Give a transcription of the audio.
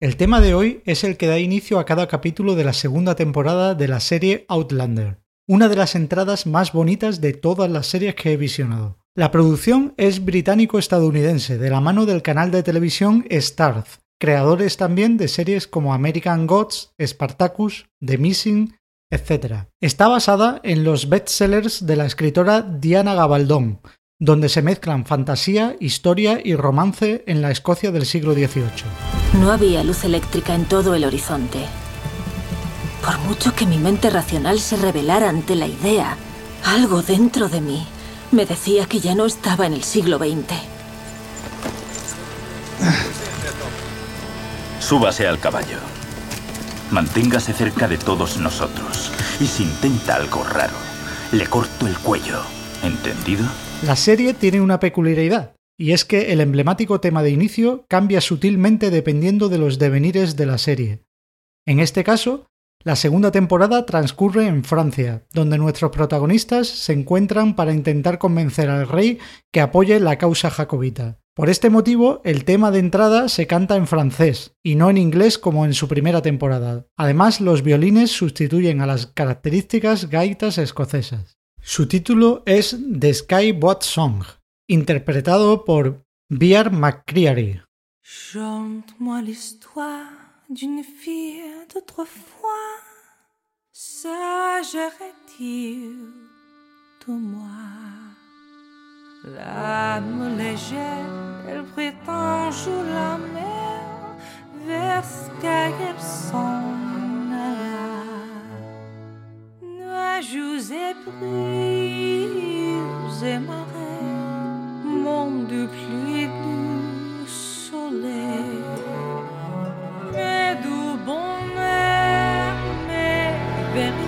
El tema de hoy es el que da inicio a cada capítulo de la segunda temporada de la serie Outlander, una de las entradas más bonitas de todas las series que he visionado. La producción es británico-estadounidense, de la mano del canal de televisión Starz, creadores también de series como American Gods, Spartacus, The Missing, etc. Está basada en los bestsellers de la escritora Diana Gabaldón, donde se mezclan fantasía, historia y romance en la Escocia del siglo XVIII. No había luz eléctrica en todo el horizonte. Por mucho que mi mente racional se rebelara ante la idea, algo dentro de mí me decía que ya no estaba en el siglo XX. Súbase al caballo. Manténgase cerca de todos nosotros. Y si intenta algo raro, le corto el cuello. ¿Entendido? La serie tiene una peculiaridad, y es que el emblemático tema de inicio cambia sutilmente dependiendo de los devenires de la serie. En este caso, la segunda temporada transcurre en Francia, donde nuestros protagonistas se encuentran para intentar convencer al rey que apoye la causa jacobita. Por este motivo, el tema de entrada se canta en francés y no en inglés como en su primera temporada. Además, los violines sustituyen a las características gaitas escocesas. Su título es The Sky Boat Song, interpretado por Bear McCreary. Chante-moi l'histoire d'une fille d'autrefois, sage retire de moi? L'âme légère, elle prétend jouer la mer, vers ce qu'elle s'en alla. Nuages de pluie et de soleil. Mais du bonheur, mais